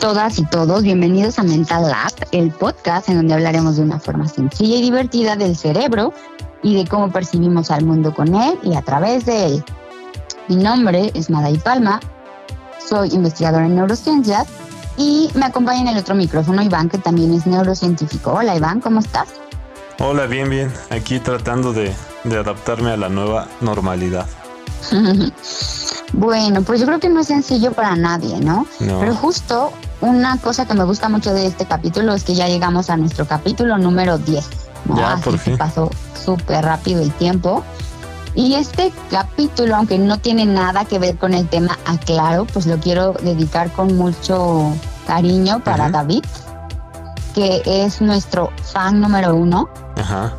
Todas y todos, bienvenidos a Mental Lab, el podcast en donde hablaremos de una forma sencilla y divertida del cerebro y de cómo percibimos al mundo con él y a través de él. Mi nombre es Maday Palma, soy investigadora en neurociencias y me acompaña en el otro micrófono Iván, que también es neurocientífico. Hola Iván, ¿cómo estás? Hola, bien, bien. Aquí tratando de, de adaptarme a la nueva normalidad. Bueno, pues yo creo que no es sencillo para nadie, ¿no? Pero justo una cosa que me gusta mucho de este capítulo es que ya llegamos a nuestro capítulo número 10. Ya, por fin. pasó súper rápido el tiempo. Y este capítulo, aunque no tiene nada que ver con el tema, aclaro, pues lo quiero dedicar con mucho cariño para David, que es nuestro fan número uno. Ajá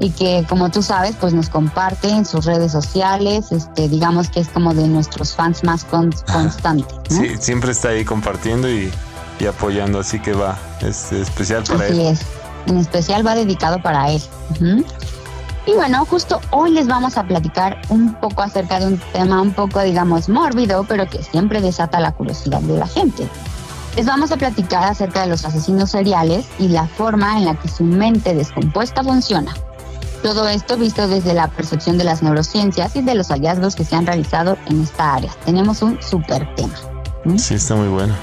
y que como tú sabes pues nos comparte en sus redes sociales, este digamos que es como de nuestros fans más constantes. Sí, siempre está ahí compartiendo y, apoyando, así que va, es especial para él. Así es, en especial va dedicado para él. Y bueno, justo hoy les vamos a platicar un poco acerca de un tema un poco, digamos, mórbido, pero que siempre desata la curiosidad de la gente. Les vamos a platicar acerca de los asesinos seriales y la forma en la que su mente descompuesta funciona. Todo esto visto desde la percepción de las neurociencias y de los hallazgos que se han realizado en esta área. Tenemos un súper tema. Sí, está muy bueno.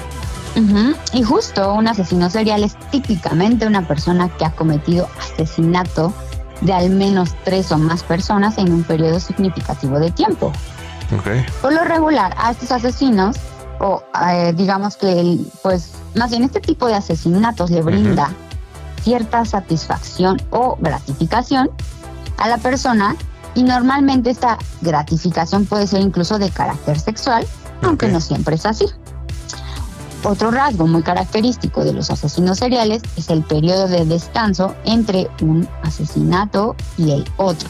Y justo un asesino serial es típicamente una persona que ha cometido asesinato de al menos tres o más personas en un periodo significativo de tiempo. Okay. Por lo regular, a estos asesinos, o eh, digamos que, pues, más bien este tipo de asesinatos le brinda cierta satisfacción o gratificación a la persona y normalmente esta gratificación puede ser incluso de carácter sexual, aunque no siempre es así. Otro rasgo muy característico de los asesinos seriales es el periodo de descanso entre un asesinato y el otro,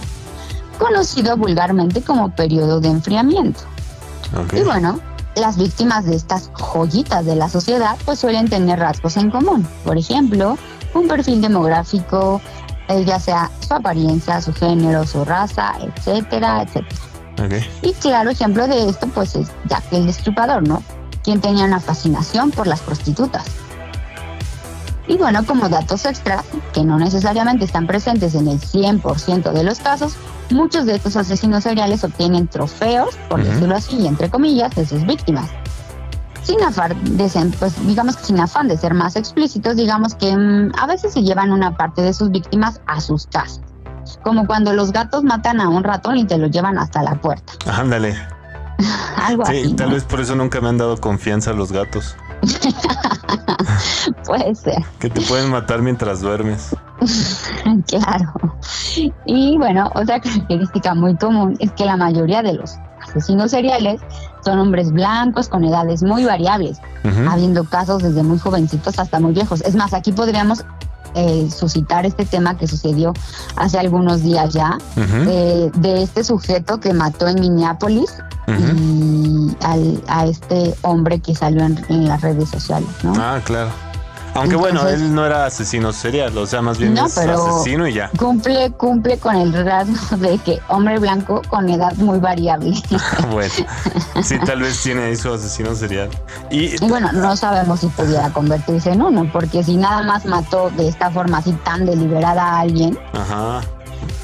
conocido vulgarmente como periodo de enfriamiento. Y bueno, las víctimas de estas joyitas de la sociedad pues suelen tener rasgos en común. Por ejemplo, un perfil demográfico, eh, ya sea su apariencia, su género, su raza, etcétera, etcétera. Y claro ejemplo de esto pues es Jack el Destripador, ¿no? Quien tenía una fascinación por las prostitutas. Y bueno, como datos extras, que no necesariamente están presentes en el 100% de los casos, muchos de estos asesinos seriales obtienen trofeos, por decirlo así, entre comillas, de sus víctimas sin afán de ser, pues digamos que sin afán de ser más explícitos, digamos que mm, a veces se llevan una parte de sus víctimas a sus casas. Como cuando los gatos matan a un ratón y te lo llevan hasta la puerta. Ándale. Algo sí, así. tal vez por eso nunca me han dado confianza los gatos. Puede ser. Que te pueden matar mientras duermes. claro. Y bueno, otra característica muy común es que la mayoría de los asesinos seriales son hombres blancos con edades muy variables, habiendo casos desde muy jovencitos hasta muy viejos. Es más, aquí podríamos eh, suscitar este tema que sucedió hace algunos días ya, eh, de este sujeto que mató en Minneapolis y a este hombre que salió en, en, las redes sociales, ¿no? Ah, claro. Aunque bueno, él no era asesino serial, o sea, más bien es asesino y ya. Cumple, cumple con el rasgo de que hombre blanco con edad muy variable. bueno, sí, tal vez tiene ahí su asesino serial. Y, bueno, no sabemos si pudiera convertirse en uno, porque si nada más mató de esta forma así tan deliberada a alguien. Ajá,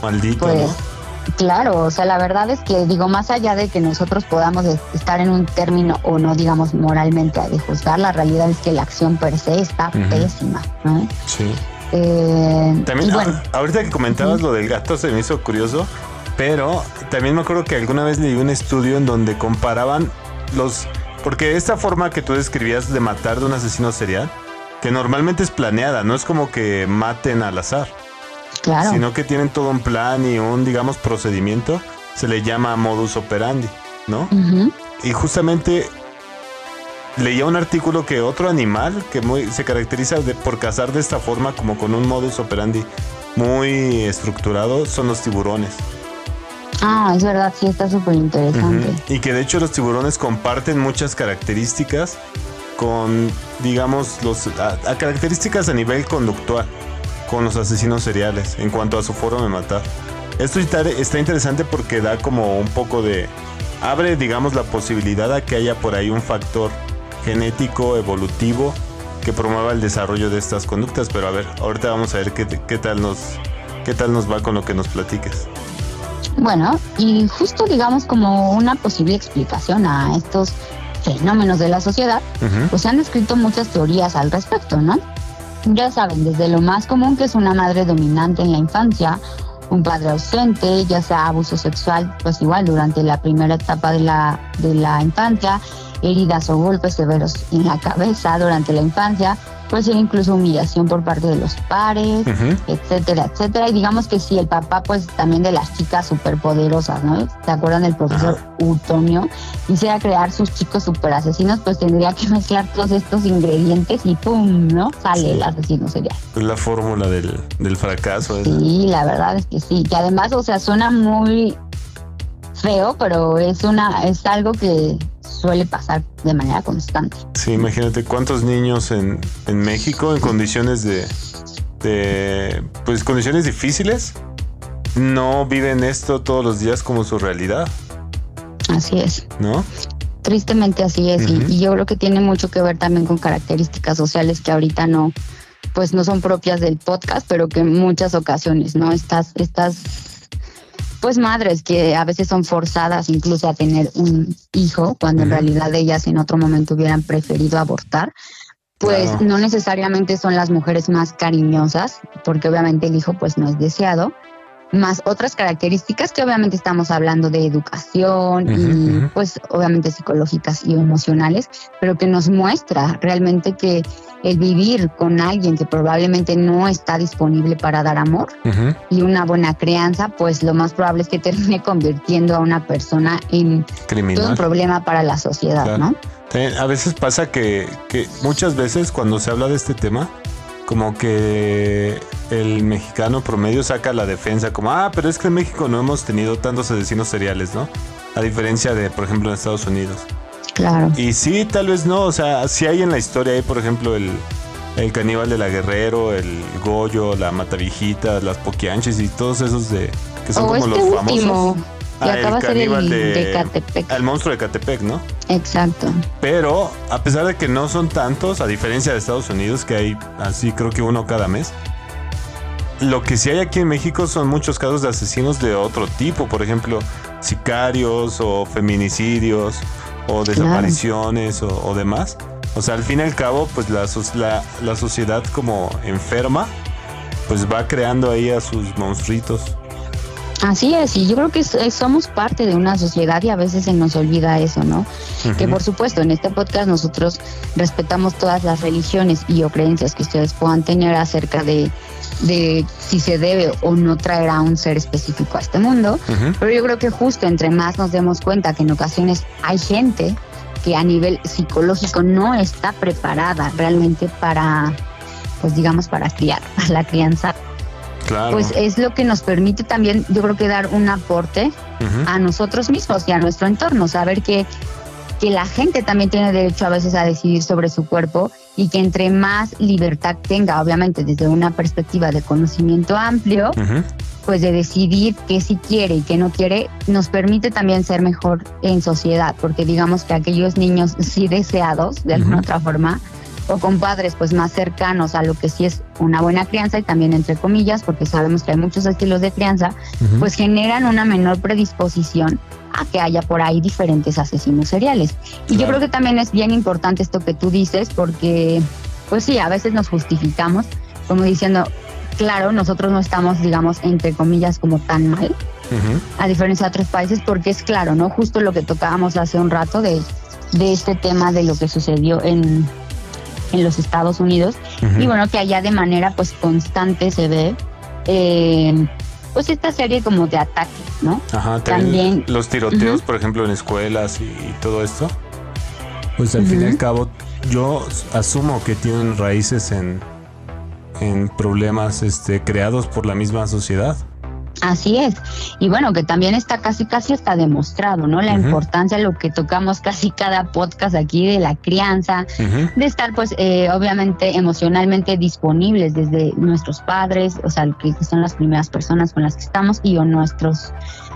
maldito. Pues, Claro, o sea, la verdad es que digo, más allá de que nosotros podamos estar en un término o no, digamos, moralmente de juzgar, la realidad es que la acción per se está pésima, ¿no? Sí. Eh, también, bueno, ahorita que comentabas lo del gato se me hizo curioso, pero también me acuerdo que alguna vez leí un estudio en donde comparaban los... Porque esta forma que tú describías de matar de un asesino serial, que normalmente es planeada, no es como que maten al azar sino que tienen todo un plan y un, digamos, procedimiento, se le llama modus operandi, ¿no? Y justamente leía un artículo que otro animal que muy, se caracteriza por cazar de esta forma, como con un modus operandi muy estructurado, son los tiburones. Ah, es verdad, sí, está súper interesante. Y que de hecho los tiburones comparten muchas características con, digamos, los, a características a nivel conductual con los asesinos seriales en cuanto a su forma de matar. Esto está interesante porque da como un poco de... abre, digamos, la posibilidad a que haya por ahí un factor genético, evolutivo, que promueva el desarrollo de estas conductas. Pero a ver, ahorita vamos a ver qué, qué tal nos qué tal nos va con lo que nos platiques. Bueno, y justo digamos como una posible explicación a estos fenómenos de la sociedad, pues se han escrito muchas teorías al respecto, ¿no? Ya saben, desde lo más común que es una madre dominante en la infancia, un padre ausente, ya sea abuso sexual, pues igual durante la primera etapa de la, de la infancia, heridas o golpes severos en la cabeza durante la infancia, puede ser incluso humillación por parte de los pares, etcétera, etcétera. Y digamos que si el papá, pues también de las chicas superpoderosas, ¿no? ¿Se acuerdan del profesor Utonio? Quisiera crear sus chicos super asesinos, pues tendría que mezclar todos estos ingredientes y ¡pum! ¿no? Sale el asesino serial. Es la fórmula del, del fracaso. Sí, la verdad es que sí. Que además, o sea, suena muy feo, pero es una, es algo que suele pasar de manera constante. Sí, imagínate cuántos niños en, en México en condiciones de, de, pues condiciones difíciles, no viven esto todos los días como su realidad. Así es. ¿No? Tristemente así es. y, y, yo creo que tiene mucho que ver también con características sociales que ahorita no, pues no son propias del podcast, pero que en muchas ocasiones, ¿no? Estas, estas pues madres que a veces son forzadas incluso a tener un hijo cuando en realidad ellas en otro momento hubieran preferido abortar pues no necesariamente son las mujeres más cariñosas porque obviamente el hijo pues no es deseado más otras características que obviamente estamos hablando de educación y pues obviamente psicológicas y emocionales, pero que nos muestra realmente que el vivir con alguien que probablemente no está disponible para dar amor y una buena crianza, pues lo más probable es que termine convirtiendo a una persona en todo un problema para la sociedad, ¿no? A veces pasa que, que muchas veces cuando se habla de este tema, como que el mexicano promedio saca la defensa como, ah, pero es que en México no hemos tenido tantos asesinos seriales, ¿no? A diferencia de, por ejemplo, en Estados Unidos. Claro. Y sí, tal vez no, o sea, si hay en la historia, hay, por ejemplo, el, el caníbal de la Guerrero, el Goyo, la Matavijita, las Poquianches y todos esos de que son como este los famosos. Y ah, acaba el el de, de, Catepec. El monstruo de Catepec, ¿no? Exacto. Pero a pesar de que no son tantos, a diferencia de Estados Unidos, que hay así creo que uno cada mes, lo que sí hay aquí en México son muchos casos de asesinos de otro tipo, por ejemplo, sicarios o feminicidios o desapariciones o, o, demás. O sea, al fin y al cabo, pues la, la, la sociedad como enferma, pues va creando ahí a sus monstruitos. Así es, y yo creo que somos parte de una sociedad y a veces se nos olvida eso, ¿no? Que por supuesto en este podcast nosotros respetamos todas las religiones y o creencias que ustedes puedan tener acerca de, de si se debe o no traer a un ser específico a este mundo, pero yo creo que justo entre más nos demos cuenta que en ocasiones hay gente que a nivel psicológico no está preparada realmente para, pues digamos, para criar, para la crianza pues es lo que nos permite también, yo creo que dar un aporte a nosotros mismos y a nuestro entorno, saber que, que la gente también tiene derecho a veces a decidir sobre su cuerpo y que entre más libertad tenga, obviamente desde una perspectiva de conocimiento amplio, pues de decidir qué sí quiere y qué no quiere, nos permite también ser mejor en sociedad, porque digamos que aquellos niños sí deseados, de alguna otra forma, o con padres pues más cercanos a lo que sí es una buena crianza y también entre comillas, porque sabemos que hay muchos estilos de crianza, pues generan una menor predisposición a que haya por ahí diferentes asesinos seriales. Y yo creo que también es bien importante esto que tú dices, porque pues sí, a veces nos justificamos como diciendo, claro, nosotros no estamos, digamos, entre comillas, como tan mal, a diferencia de otros países, porque es claro, ¿no? Justo lo que tocábamos hace un rato de, de este tema de lo que sucedió en, en los Estados Unidos y bueno que allá de manera pues constante se ve eh, pues esta serie como de ataques, ¿no? Ajá, también, los tiroteos, por ejemplo, en escuelas y, todo esto. Pues al fin y al cabo, yo asumo que tienen raíces en, en problemas este, creados por la misma sociedad. Así es. Y bueno, que también está casi, casi está demostrado, ¿no? La importancia, lo que tocamos casi cada podcast aquí de la crianza, de estar, pues, eh, obviamente emocionalmente disponibles desde nuestros padres, o sea, que son las primeras personas con las que estamos y o nuestros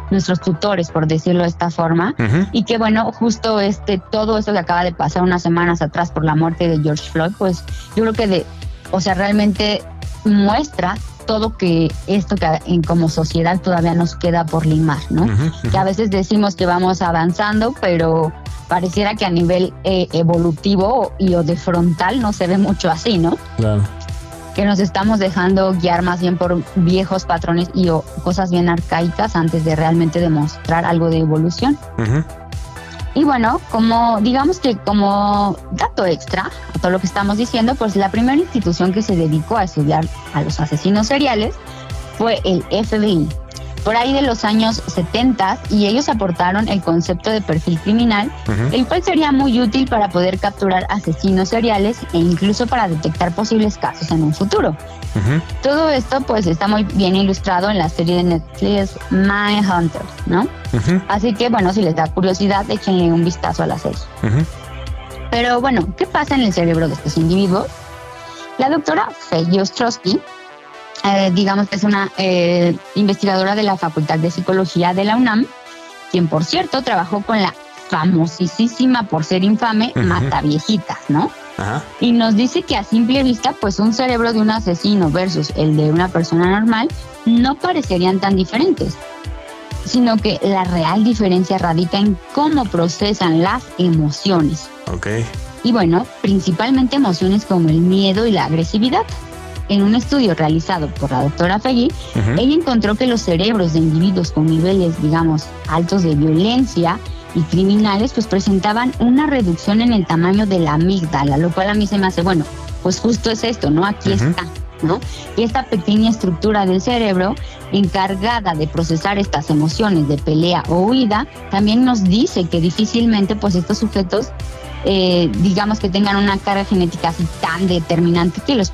nuestros tutores, por decirlo de esta forma, y que bueno, justo este todo esto que acaba de pasar unas semanas atrás por la muerte de George Floyd, pues yo creo que de, o sea, realmente muestra todo que esto que en, como sociedad todavía nos queda por limar, ¿no? Que a veces decimos que vamos avanzando, pero pareciera que a nivel eh, evolutivo y o de frontal no se ve mucho así, ¿no? Claro que nos estamos dejando guiar más bien por viejos patrones y o cosas bien arcaicas antes de realmente demostrar algo de evolución. Y bueno, como digamos que como dato extra a todo lo que estamos diciendo, pues la primera institución que se dedicó a estudiar a los asesinos seriales fue el FBI, por ahí de los años 70 y ellos aportaron el concepto de perfil criminal, el cual sería muy útil para poder capturar asesinos seriales e incluso para detectar posibles casos en un futuro. Todo esto pues está muy bien ilustrado en la serie de Netflix My Hunter, ¿no? Así que bueno, si les da curiosidad, échenle un vistazo a la serie. Pero bueno, ¿qué pasa en el cerebro de estos individuos? La doctora Faye Ostrowski eh, digamos que es una eh, investigadora de la Facultad de Psicología de la UNAM, quien por cierto trabajó con la famosísima por ser infame Mata Viejitas, ¿no? Y nos dice que a simple vista, pues un cerebro de un asesino versus el de una persona normal no parecerían tan diferentes, sino que la real diferencia radica en cómo procesan las emociones. Ok. Y bueno, principalmente emociones como el miedo y la agresividad en un estudio realizado por la doctora Fegui, ella encontró que los cerebros de individuos con niveles, digamos, altos de violencia y criminales, pues presentaban una reducción en el tamaño de la amígdala, lo cual a mí se me hace, bueno, pues justo es esto, ¿no? Aquí está. ¿No? Y esta pequeña estructura del cerebro encargada de procesar estas emociones de pelea o huida, también nos dice que difícilmente pues estos sujetos eh, digamos que tengan una carga genética así tan determinante que los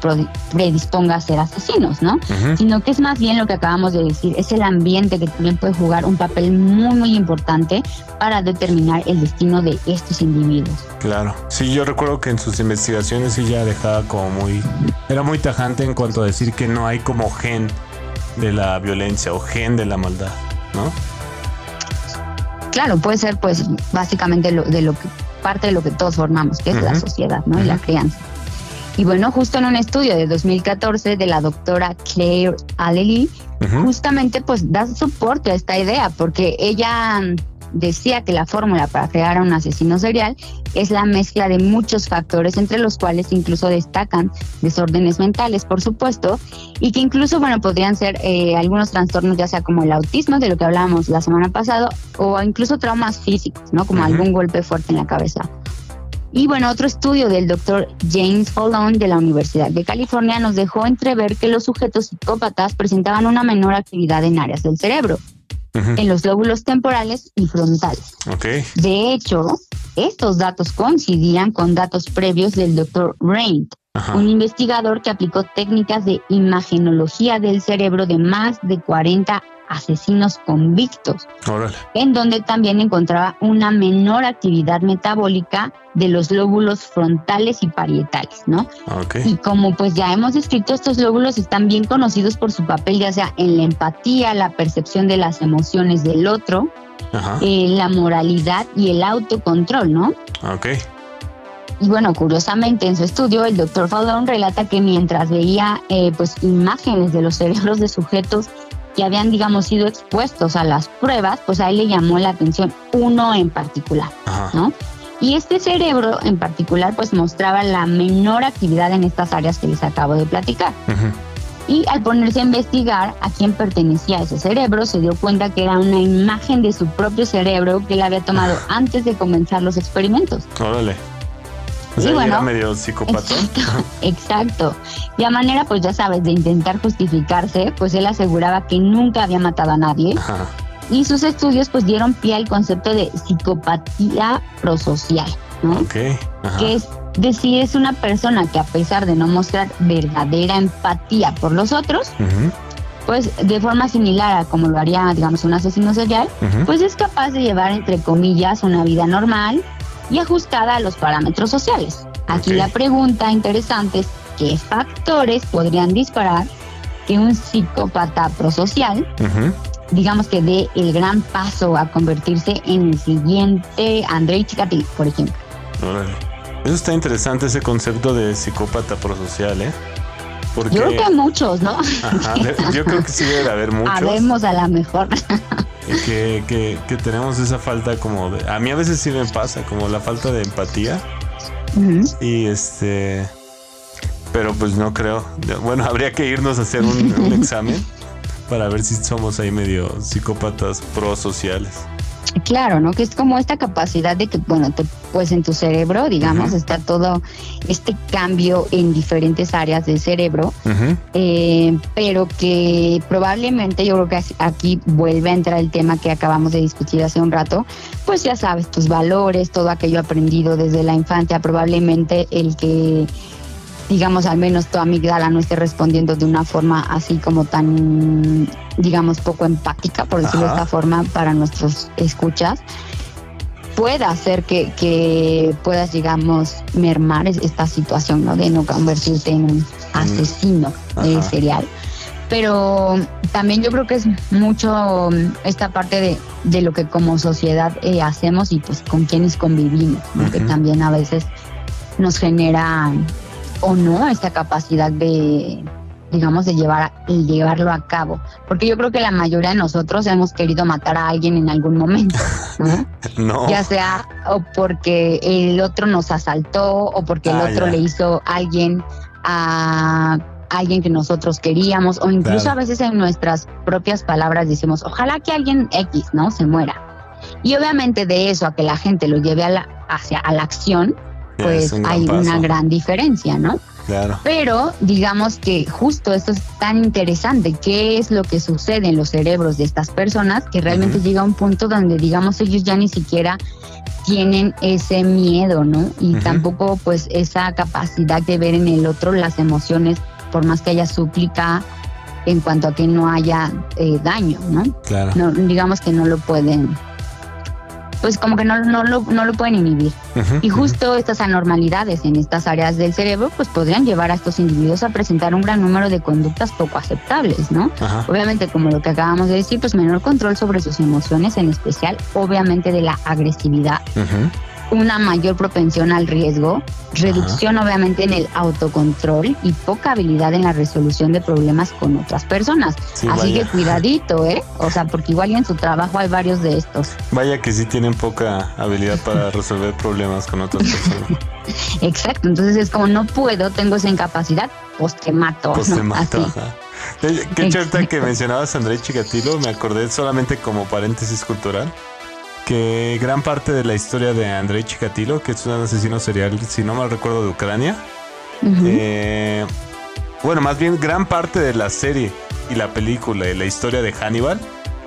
predisponga a ser asesinos, ¿no? Sino que es más bien lo que acabamos de decir, es el ambiente que también puede jugar un papel muy, muy importante para determinar el destino de estos individuos. Claro, sí, yo recuerdo que en sus investigaciones ella dejaba como muy, era muy tajante en cuanto a decir que no hay como gen de la violencia o gen de la maldad, ¿no? Claro, puede ser pues básicamente lo, de lo que parte de lo que todos formamos, que es la sociedad, ¿no? Y la crianza. Y bueno, justo en un estudio de 2014 de la doctora Claire Allely, justamente pues da soporte a esta idea, porque ella decía que la fórmula para crear a un asesino serial es la mezcla de muchos factores, entre los cuales incluso destacan desórdenes mentales, por supuesto, y que incluso, bueno, podrían ser eh, algunos trastornos, ya sea como el autismo, de lo que hablábamos la semana pasada, o incluso traumas físicos, ¿no? Como algún golpe fuerte en la cabeza. Y bueno, otro estudio del doctor James Fallon de la Universidad de California nos dejó entrever que los sujetos psicópatas presentaban una menor actividad en áreas del cerebro, en los lóbulos temporales y frontales. De hecho, estos datos coincidían con datos previos del doctor Rain, un investigador que aplicó técnicas de imagenología del cerebro de más de 40 asesinos convictos, en donde también encontraba una menor actividad metabólica de los lóbulos frontales y parietales, ¿no? Y como pues ya hemos descrito, estos lóbulos están bien conocidos por su papel ya sea en la empatía, la percepción de las emociones del otro, eh, la moralidad y el autocontrol, ¿no? Ok. Y bueno, curiosamente en su estudio el doctor Fallon relata que mientras veía eh, pues imágenes de los cerebros de sujetos que habían, digamos, sido expuestos a las pruebas, pues a él le llamó la atención uno en particular, ¿no? Y este cerebro en particular, pues mostraba la menor actividad en estas áreas que les acabo de platicar. Y al ponerse a investigar a quién pertenecía ese cerebro, se dio cuenta que era una imagen de su propio cerebro que él había tomado antes de comenzar los experimentos. Órale. O sea, era medio psicópata. Exacto, Y a manera, pues ya sabes, de intentar justificarse, pues él aseguraba que nunca había matado a nadie. Y sus estudios pues dieron pie al concepto de psicopatía prosocial, ¿no? Ok. Que es decir, es una persona que a pesar de no mostrar verdadera empatía por los otros, pues de forma similar a como lo haría, digamos, un asesino serial, pues es capaz de llevar, entre comillas, una vida normal y ajustada a los parámetros sociales. Aquí la pregunta interesante es, ¿qué factores podrían disparar que un psicópata prosocial, digamos que dé el gran paso a convertirse en el siguiente Andrei Chikatilo, por ejemplo? Eso está interesante, ese concepto de psicópata prosocial, ¿eh? Porque... Yo creo que muchos, ¿no? yo creo que sí debe haber muchos. Habemos a la mejor. Que, que, que, tenemos esa falta como de... A mí a veces sí me pasa, como la falta de empatía. Y este... Pero pues no creo. Bueno, habría que irnos a hacer un examen para ver si somos ahí medio psicópatas prosociales. Claro, ¿no? Que es como esta capacidad de que, bueno, te, pues en tu cerebro, digamos, está todo este cambio en diferentes áreas del cerebro, eh, pero que probablemente yo creo que aquí vuelve a entrar el tema que acabamos de discutir hace un rato, pues ya sabes, tus valores, todo aquello aprendido desde la infancia, probablemente el que digamos, al menos tu amígdala no esté respondiendo de una forma así como tan, digamos, poco empática, por decirlo de esta forma, para nuestros escuchas, pueda hacer que, que puedas, digamos, mermar esta situación, ¿no? De no convertirte en un asesino serial. Pero también yo creo que es mucho esta parte de, de lo que como sociedad eh, hacemos y pues con quienes convivimos, que también a veces nos genera o no esta capacidad de digamos de llevar llevarlo a cabo. Porque yo creo que la mayoría de nosotros hemos querido matar a alguien en algún momento ¿no? ya sea o porque el otro nos asaltó o porque el ah, otro le hizo a alguien a alguien que nosotros queríamos o incluso a veces en nuestras propias palabras decimos ojalá que alguien X no se muera y obviamente de eso a que la gente lo lleve a la, hacia a la acción pues hay una gran diferencia, ¿no? Claro. Pero digamos que justo esto es tan interesante, qué es lo que sucede en los cerebros de estas personas, que realmente llega a un punto donde digamos ellos ya ni siquiera tienen ese miedo, ¿no? Y tampoco pues esa capacidad de ver en el otro las emociones, por más que haya súplica en cuanto a que no haya eh, daño, ¿no? Claro. No, digamos que no lo pueden pues como que no, no, lo, no lo pueden inhibir. y justo estas anormalidades en estas áreas del cerebro pues podrían llevar a estos individuos a presentar un gran número de conductas poco aceptables, ¿no? Obviamente, como lo que acabamos de decir, pues menor control sobre sus emociones, en especial obviamente de la agresividad una mayor propensión al riesgo, reducción obviamente en el autocontrol y poca habilidad en la resolución de problemas con otras personas. Así que cuidadito, ¿eh? O sea, porque igual en su trabajo hay varios de estos. Vaya que sí tienen poca habilidad para resolver problemas con otras personas. Exacto, entonces es como no puedo, tengo esa incapacidad, pues te mato. Pues te mato. Qué chévere que mencionabas a André Chikatilo, me acordé solamente como paréntesis cultural que gran parte de la historia de Andrei Chikatilo, que es un asesino serial, si no mal recuerdo, de Ucrania, eh, bueno, más bien gran parte de la serie y la película y la historia de Hannibal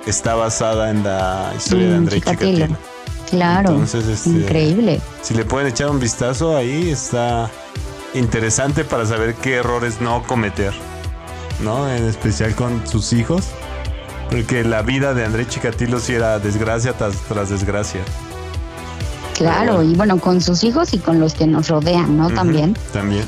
está basada en la historia de Andrei Chikatilo. Claro. Entonces, este, increíble. Si le pueden echar un vistazo ahí, está interesante para saber qué errores no cometer, ¿no? En especial con sus hijos porque la vida de André Chikatilo sí era desgracia tras, desgracia. Claro, y bueno, con sus hijos y con los que nos rodean, ¿no? también. También.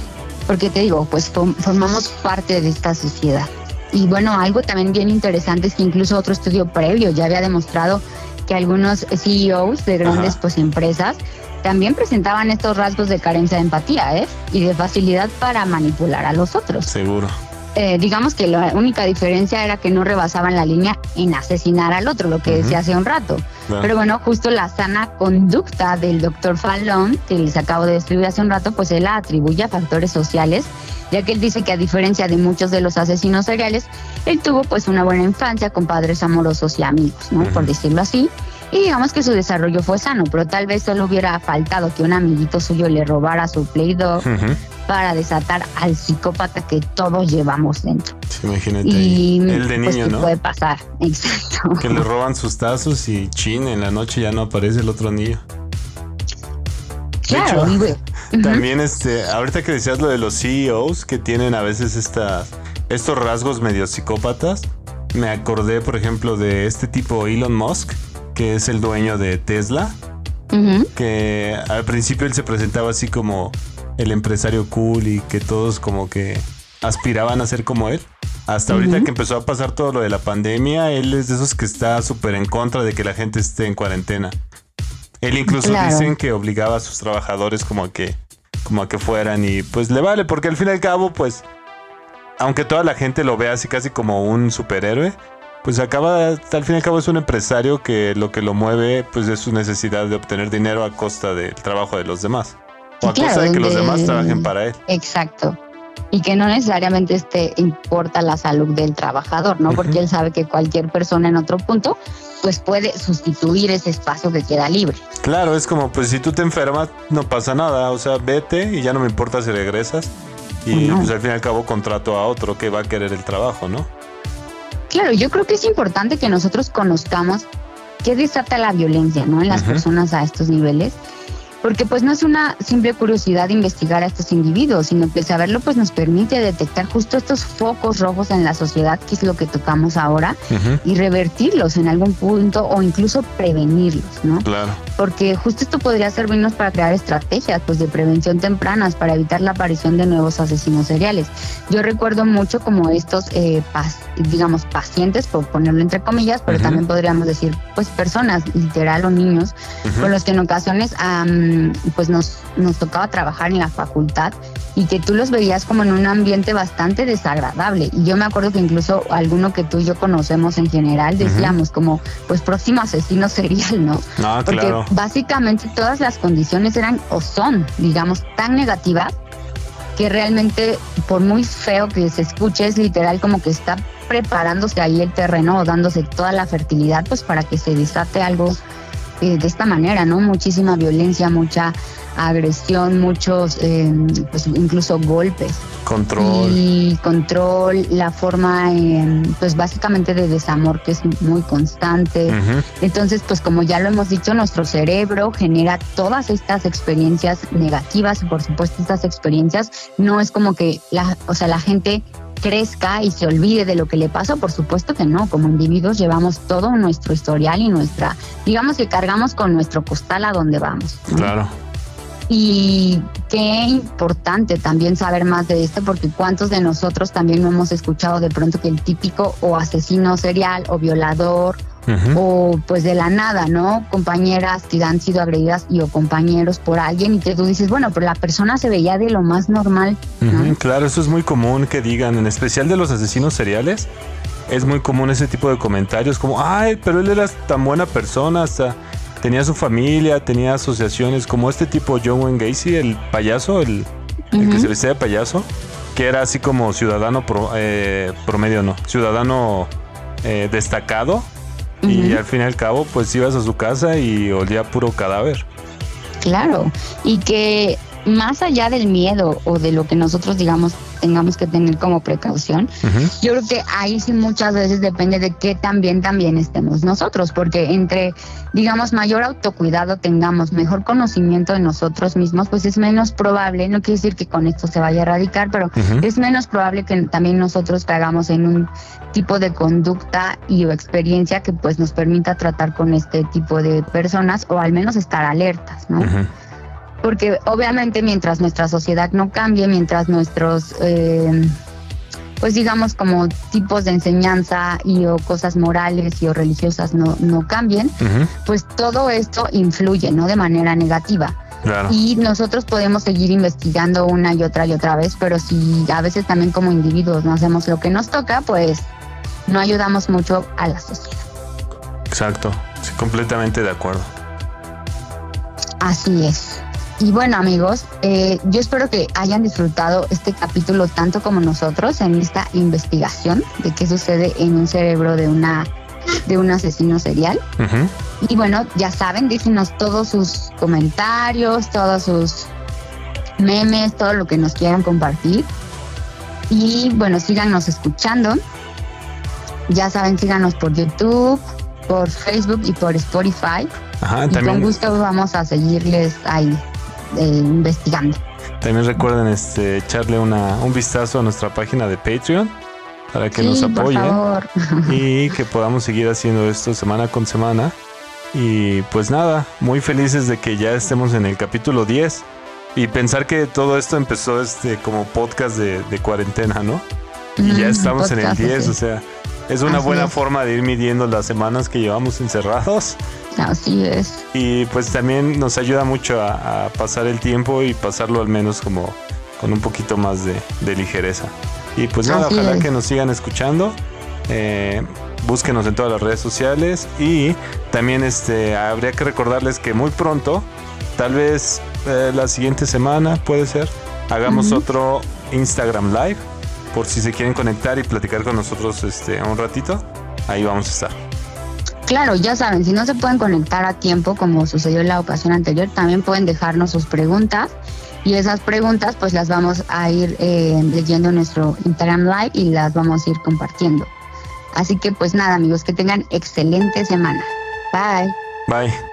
Porque te digo, pues formamos parte de esta sociedad. Y bueno, algo también bien interesante es que incluso otro estudio previo ya había demostrado que algunos CEOs de grandes pues empresas también presentaban estos rasgos de carencia de empatía, ¿eh? Y de facilidad para manipular a los otros. Seguro. Eh, digamos que la única diferencia era que no rebasaban la línea en asesinar al otro, lo que decía hace un rato. Pero bueno, justo la sana conducta del doctor Fallon, que les acabo de describir hace un rato, pues él la atribuye a factores sociales, ya que él dice que a diferencia de muchos de los asesinos seriales, él tuvo pues una buena infancia con padres amorosos y amigos, ¿no? Por decirlo así. Y digamos que su desarrollo fue sano, pero tal vez solo hubiera faltado que un amiguito suyo le robara su Play Doh para desatar al psicópata que todos llevamos dentro. imagínate. Y, el de pues, niño, ¿no? Puede pasar, exacto. Que le roban sus tazos y chin, en la noche ya no aparece el otro niño. Claro, también este, ahorita que decías lo de los CEOs que tienen a veces estas, estos rasgos medio psicópatas, me acordé, por ejemplo, de este tipo Elon Musk, que es el dueño de Tesla, que al principio él se presentaba así como el empresario cool y que todos como que aspiraban a ser como él. Hasta ahorita que empezó a pasar todo lo de la pandemia, él es de esos que está súper en contra de que la gente esté en cuarentena. Él incluso dicen que obligaba a sus trabajadores como a que como a que fueran y pues le vale porque al fin y al cabo pues aunque toda la gente lo vea así casi como un superhéroe, pues acaba al fin y al cabo es un empresario que lo que lo mueve pues es su necesidad de obtener dinero a costa del trabajo de los demás. O a costa de que los demás trabajen para él. Exacto y que no necesariamente este importa la salud del trabajador, ¿no? Porque él sabe que cualquier persona en otro punto pues puede sustituir ese espacio que queda libre. Claro, es como pues si tú te enfermas no pasa nada, o sea, vete y ya no me importa si regresas y pues al fin y al cabo contrato a otro que va a querer el trabajo, ¿no? Claro, yo creo que es importante que nosotros conozcamos qué desata la violencia, ¿no? En las personas a estos niveles porque pues no es una simple curiosidad investigar a estos individuos, sino que saberlo pues nos permite detectar justo estos focos rojos en la sociedad, que es lo que tocamos ahora, y revertirlos en algún punto o incluso prevenirlos, ¿no? Claro. Porque justo esto podría servirnos para crear estrategias pues de prevención tempranas para evitar la aparición de nuevos asesinos seriales. Yo recuerdo mucho como estos, eh, digamos, pacientes, por ponerlo entre comillas, pero también podríamos decir pues personas, literal o niños, con los que en ocasiones pues nos, nos tocaba trabajar en la facultad y que tú los veías como en un ambiente bastante desagradable. Y yo me acuerdo que incluso alguno que tú y yo conocemos en general decíamos como, pues próximo asesino serial, ¿no? Ah, Porque básicamente todas las condiciones eran o son, digamos, tan negativas que realmente, por muy feo que se escuche, es literal como que está preparándose ahí el terreno o dándose toda la fertilidad, pues para que se desate algo eh, de esta manera, ¿no? Muchísima violencia, mucha agresión, muchos, eh, pues incluso golpes. Control. Y control, la forma, eh, pues básicamente de desamor que es muy constante. Entonces, pues como ya lo hemos dicho, nuestro cerebro genera todas estas experiencias negativas y por supuesto estas experiencias no es como que la, o sea, la gente crezca y se olvide de lo que le pasó, por supuesto que no, como individuos llevamos todo nuestro historial y nuestra, digamos que cargamos con nuestro costal a donde vamos. Claro. Y qué importante también saber más de esto, porque cuántos de nosotros también no hemos escuchado de pronto que el típico o asesino serial o violador o pues de la nada, ¿no? Compañeras que han sido agredidas y o compañeros por alguien y que tú dices, bueno, pero la persona se veía de lo más normal. claro, eso es muy común que digan, en especial de los asesinos seriales. Es muy común ese tipo de comentarios como, ay, pero él era tan buena persona, hasta tenía su familia, tenía asociaciones, como este tipo John Wayne Gacy, el payaso, el, que se vestía de payaso, que era así como ciudadano eh, promedio, no, ciudadano eh, destacado, y al fin y al cabo, pues ibas a su casa y olía puro cadáver. Claro, y que más allá del miedo o de lo que nosotros digamos tengamos que tener como precaución, yo creo que ahí sí muchas veces depende de qué también también estemos nosotros, porque entre digamos mayor autocuidado tengamos, mejor conocimiento de nosotros mismos, pues es menos probable, no quiere decir que con esto se vaya a erradicar, pero es menos probable que también nosotros caigamos en un tipo de conducta y o experiencia que pues nos permita tratar con este tipo de personas o al menos estar alertas, ¿no? Porque obviamente mientras nuestra sociedad no cambie, mientras nuestros, eh, pues digamos como tipos de enseñanza y o cosas morales y o religiosas no, no cambien, pues todo esto influye, ¿no? De manera negativa. Y nosotros podemos seguir investigando una y otra y otra vez, pero si a veces también como individuos no hacemos lo que nos toca, pues no ayudamos mucho a la sociedad. Exacto, sí, completamente de acuerdo. Así es. Y bueno amigos, eh, yo espero que hayan disfrutado este capítulo tanto como nosotros en esta investigación de qué sucede en un cerebro de una de un asesino serial. Y bueno, ya saben, díganos todos sus comentarios, todos sus memes, todo lo que nos quieran compartir. Y bueno, síganos escuchando. Ya saben, síganos por YouTube, por Facebook y por Spotify. Ajá, y también... con gusto vamos a seguirles ahí investigando. También recuerden este, echarle una, un vistazo a nuestra página de Patreon, para que nos apoyen y que podamos seguir haciendo esto semana con semana. Y pues nada, muy felices de que ya estemos en el capítulo 10 y pensar que todo esto empezó este como podcast de, cuarentena, ¿no? Y ya estamos en el 10, o sea, es una buena forma de ir midiendo las semanas que llevamos encerrados. Así es. Y pues también nos ayuda mucho a, pasar el tiempo y pasarlo al menos como con un poquito más de, ligereza. Y pues nada, ojalá que nos sigan escuchando. Eh, búsquenos en todas las redes sociales y también este habría que recordarles que muy pronto, tal vez eh, la siguiente semana puede ser, hagamos otro Instagram Live por si se quieren conectar y platicar con nosotros este un ratito, ahí vamos a estar. Claro, ya saben, si no se pueden conectar a tiempo como sucedió en la ocasión anterior, también pueden dejarnos sus preguntas y esas preguntas pues las vamos a ir eh, leyendo en nuestro Instagram Live y las vamos a ir compartiendo. Así que pues nada amigos, que tengan excelente semana. Bye. Bye.